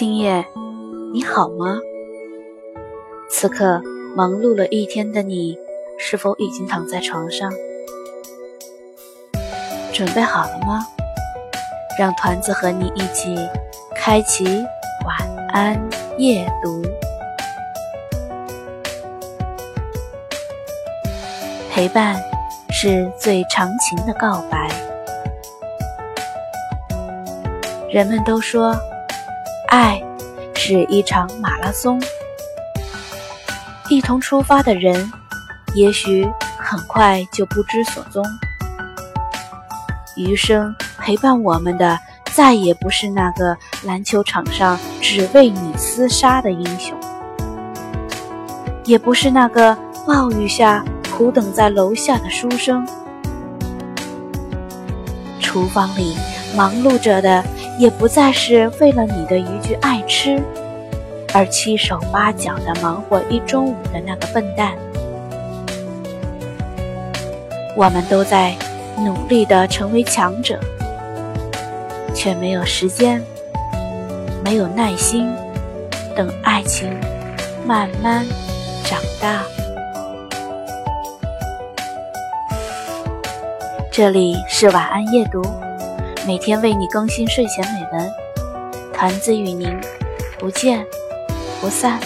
今夜，你好吗？此刻忙碌了一天的你，是否已经躺在床上？准备好了吗？让团子和你一起开启晚安夜读，陪伴是最长情的告白。人们都说。爱是一场马拉松，一同出发的人，也许很快就不知所踪。余生陪伴我们的，再也不是那个篮球场上只为你厮杀的英雄，也不是那个暴雨下苦等在楼下的书生。厨房里忙碌着的。也不再是为了你的一句爱吃而七手八脚的忙活一中午的那个笨蛋。我们都在努力的成为强者，却没有时间，没有耐心等爱情慢慢长大。这里是晚安夜读。每天为你更新睡前美文，团子与您不见不散。